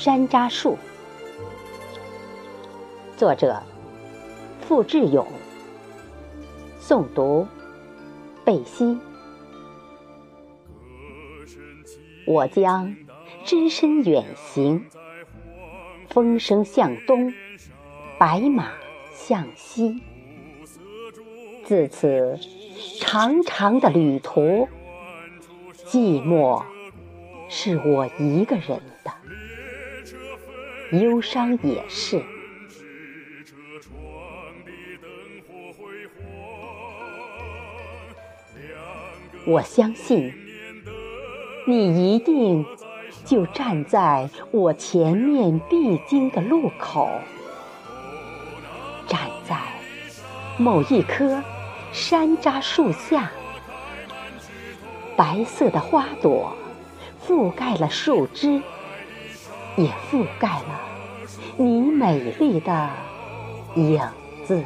山楂树，作者付志勇，诵读贝西。我将只身远行，风声向东，白马向西。自此长长的旅途，寂寞是我一个人的，忧伤也是。我相信。你一定就站在我前面必经的路口，站在某一棵山楂树下，白色的花朵覆盖了树枝，也覆盖了你美丽的影子。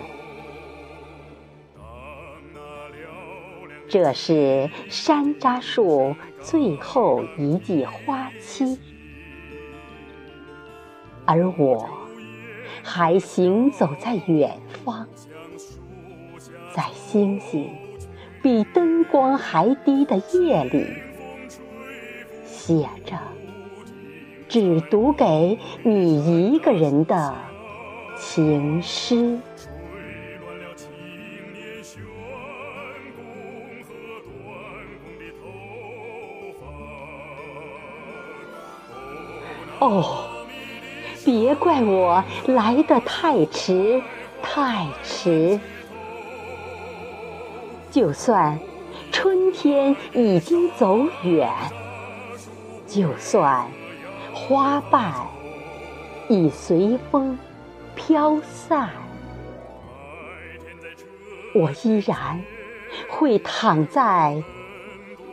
这是山楂树最后一季花期，而我还行走在远方，在星星比灯光还低的夜里，写着只读给你一个人的情诗。哦，别怪我来得太迟，太迟。就算春天已经走远，就算花瓣已随风飘散，我依然会躺在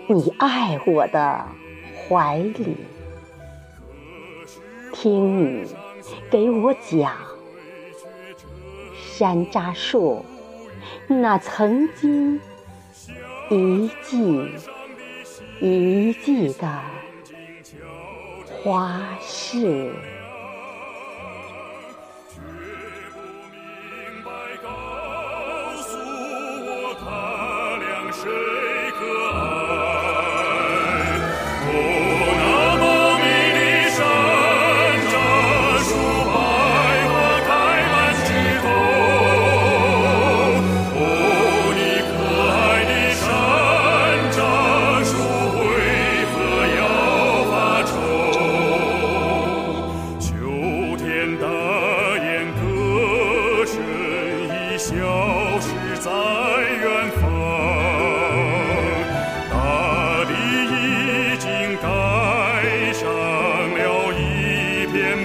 你爱我的怀里。听你给我讲山楂树那曾经一季一季的花市。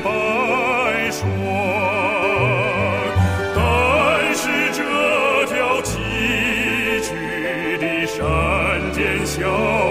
白霜但是这条崎岖的山间小